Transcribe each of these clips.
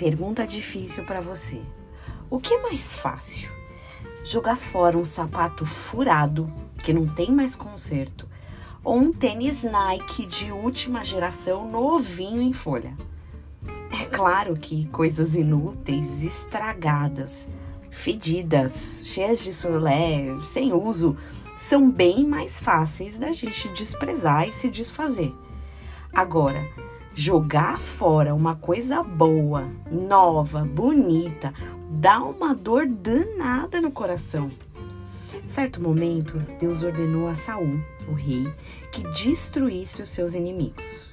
Pergunta difícil para você. O que é mais fácil? Jogar fora um sapato furado, que não tem mais conserto, ou um tênis Nike de última geração novinho em folha? É claro que coisas inúteis, estragadas, fedidas, cheias de solé, sem uso, são bem mais fáceis da gente desprezar e se desfazer. Agora, jogar fora uma coisa boa, nova, bonita, dá uma dor danada no coração. Certo momento, Deus ordenou a Saul, o rei, que destruísse os seus inimigos.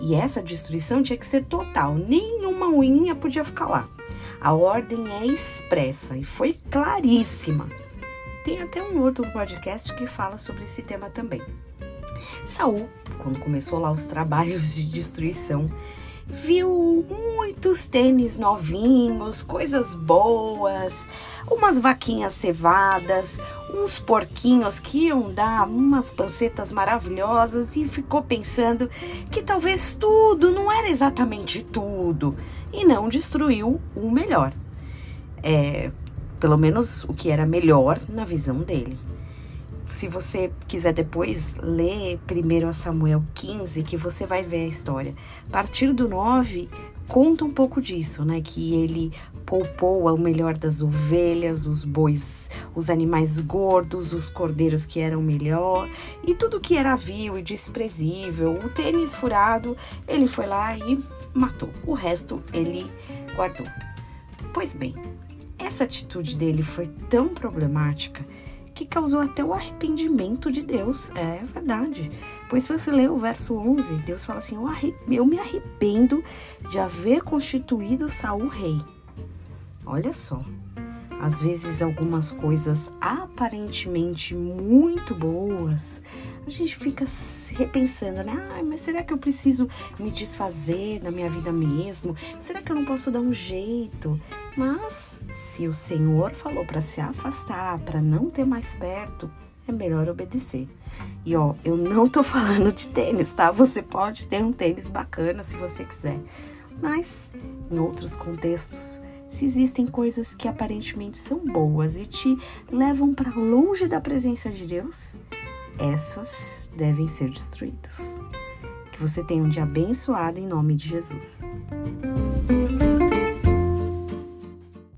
E essa destruição tinha que ser total, nenhuma unha podia ficar lá. A ordem é expressa e foi claríssima. Tem até um outro podcast que fala sobre esse tema também. Saul, quando começou lá os trabalhos de destruição, viu muitos tênis novinhos, coisas boas, umas vaquinhas cevadas, uns porquinhos que iam dar umas pancetas maravilhosas e ficou pensando que talvez tudo não era exatamente tudo e não destruiu o melhor. É, pelo menos o que era melhor na visão dele se você quiser depois ler primeiro a Samuel 15, que você vai ver a história. A partir do 9, conta um pouco disso, né? Que ele poupou o melhor das ovelhas, os bois, os animais gordos, os cordeiros que eram melhor e tudo que era vil e desprezível. O tênis furado, ele foi lá e matou. O resto ele guardou. Pois bem, essa atitude dele foi tão problemática que causou até o arrependimento de Deus. É verdade. Pois se você ler o verso 11, Deus fala assim: Eu me arrependo de haver constituído Saul rei. Olha só. Às vezes, algumas coisas aparentemente muito boas, a gente fica repensando, né? Ah, mas será que eu preciso me desfazer da minha vida mesmo? Será que eu não posso dar um jeito? Mas se o Senhor falou para se afastar, para não ter mais perto, é melhor obedecer. E ó, eu não tô falando de tênis, tá? Você pode ter um tênis bacana se você quiser. Mas em outros contextos, se existem coisas que aparentemente são boas e te levam para longe da presença de Deus, essas devem ser destruídas. Que você tenha um dia abençoado em nome de Jesus.